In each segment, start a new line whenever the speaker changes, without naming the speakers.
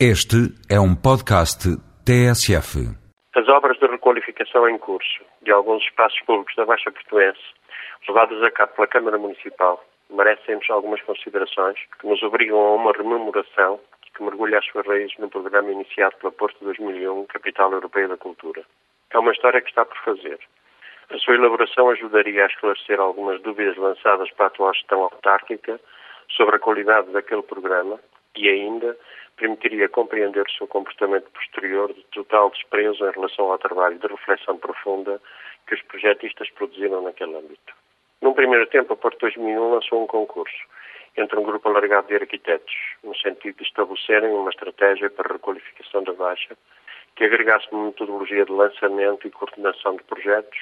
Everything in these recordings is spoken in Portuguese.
Este é um podcast TSF.
As obras de requalificação em curso de alguns espaços públicos da Baixa Portuense, levadas a cabo pela Câmara Municipal, merecem-nos algumas considerações que nos obrigam a uma rememoração que mergulha as suas raízes no programa iniciado pela Porto 2001, Capital Europeia da Cultura. É uma história que está por fazer. A sua elaboração ajudaria a esclarecer algumas dúvidas lançadas para a atual gestão autárquica sobre a qualidade daquele programa e ainda permitiria compreender o seu comportamento posterior de total desprezo em relação ao trabalho de reflexão profunda que os projetistas produziram naquele âmbito. Num primeiro tempo, a Porto 2001 lançou um concurso entre um grupo alargado de arquitetos, no sentido de estabelecerem uma estratégia para a requalificação da Baixa que agregasse uma metodologia de lançamento e coordenação de projetos,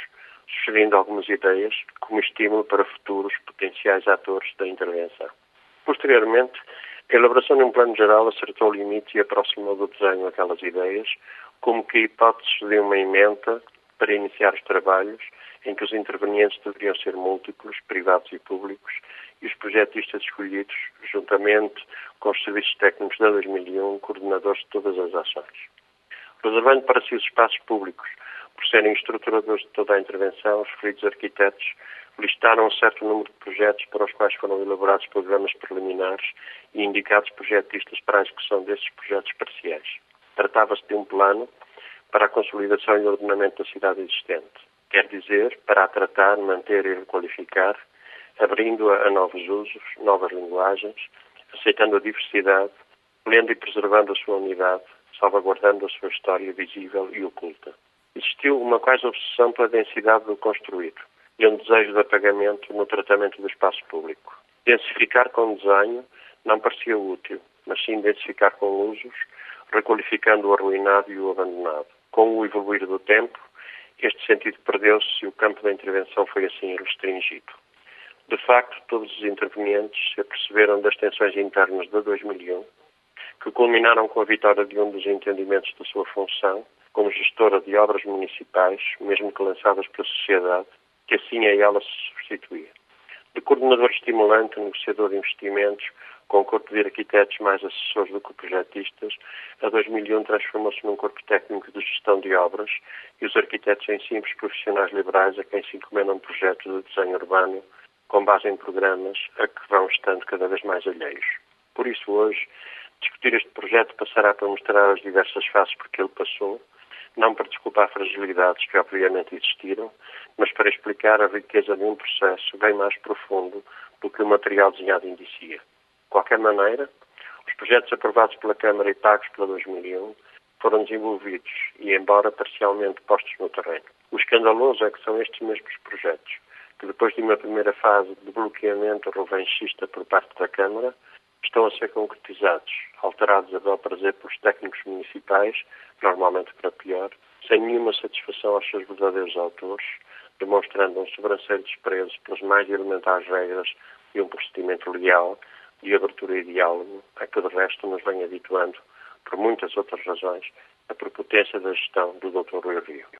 sugerindo algumas ideias como estímulo para futuros potenciais atores da intervenção. Posteriormente, a elaboração de um plano geral acertou o limite e aproximou do desenho aquelas ideias, como que hipóteses de uma emenda para iniciar os trabalhos, em que os intervenientes deveriam ser múltiplos, privados e públicos, e os projetistas escolhidos, juntamente com os serviços técnicos da 2001, coordenadores de todas as ações. Reservando para si os espaços públicos, por serem estruturadores de toda a intervenção, os referidos arquitetos listaram um certo número de projetos para os quais foram elaborados programas preliminares e indicados projetistas para a execução desses projetos parciais. Tratava-se de um plano para a consolidação e ordenamento da cidade existente, quer dizer, para a tratar, manter e requalificar, abrindo-a a novos usos, novas linguagens, aceitando a diversidade, lendo e preservando a sua unidade, salvaguardando a sua história visível e oculta. Existiu uma quase obsessão pela densidade do construído e um desejo de apagamento no tratamento do espaço público. Densificar com desenho não parecia útil, mas sim densificar com usos, requalificando o arruinado e o abandonado. Com o evoluir do tempo, este sentido perdeu-se e o campo da intervenção foi assim restringido. De facto, todos os intervenientes se aperceberam das tensões internas de 2001, que culminaram com a vitória de um dos entendimentos da sua função, como gestora de obras municipais, mesmo que lançadas pela sociedade, que assim a ela se substituía. De coordenador estimulante, negociador de investimentos, com corpo de arquitetos mais assessores do que projetistas, a 2001 transformou-se num corpo técnico de gestão de obras e os arquitetos em simples profissionais liberais a quem se encomendam projetos de desenho urbano com base em programas a que vão estando cada vez mais alheios. Por isso, hoje, discutir este projeto passará para mostrar as diversas fases por que ele passou, não para desculpar fragilidades que obviamente existiram, mas para explicar a riqueza de um processo bem mais profundo do que o material desenhado indicia. De qualquer maneira, os projetos aprovados pela Câmara e pagos pela 2001 foram desenvolvidos e, embora parcialmente postos no terreno. O escandaloso é que são estes mesmos projetos que, depois de uma primeira fase de bloqueamento revanchista por parte da Câmara, estão a ser concretizados, alterados a bel prazer pelos técnicos municipais, normalmente para pior, sem nenhuma satisfação aos seus verdadeiros autores, demonstrando um sobranceiro desprezo pelas mais elementares regras de um procedimento legal, de abertura e diálogo, a que de resto nos vem habituando, por muitas outras razões, a prepotência da gestão do Dr. Rui Rio.